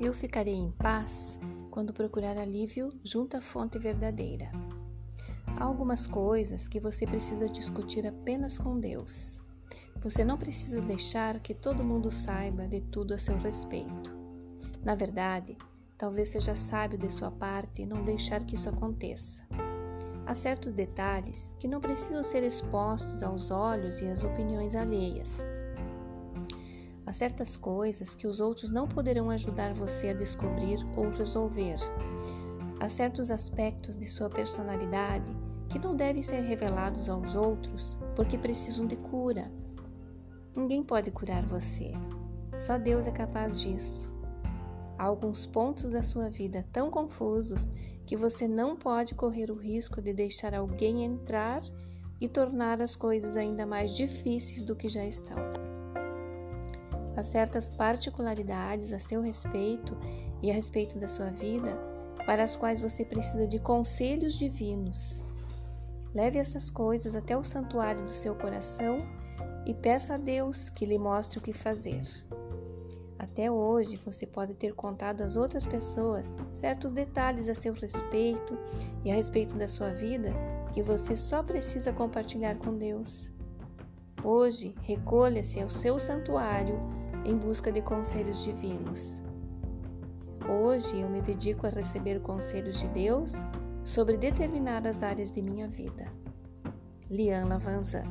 Eu ficarei em paz quando procurar alívio junto à fonte verdadeira. Há algumas coisas que você precisa discutir apenas com Deus. Você não precisa deixar que todo mundo saiba de tudo a seu respeito. Na verdade, talvez seja sábio de sua parte não deixar que isso aconteça. Há certos detalhes que não precisam ser expostos aos olhos e às opiniões alheias. Há certas coisas que os outros não poderão ajudar você a descobrir ou resolver. Há certos aspectos de sua personalidade que não devem ser revelados aos outros porque precisam de cura. Ninguém pode curar você. Só Deus é capaz disso. Há alguns pontos da sua vida tão confusos que você não pode correr o risco de deixar alguém entrar e tornar as coisas ainda mais difíceis do que já estão. Há certas particularidades a seu respeito e a respeito da sua vida para as quais você precisa de conselhos divinos. Leve essas coisas até o santuário do seu coração e peça a Deus que lhe mostre o que fazer. Até hoje você pode ter contado às outras pessoas certos detalhes a seu respeito e a respeito da sua vida que você só precisa compartilhar com Deus. Hoje, recolha-se ao seu santuário em busca de conselhos divinos. Hoje eu me dedico a receber conselhos de Deus sobre determinadas áreas de minha vida. Lian Lavanzan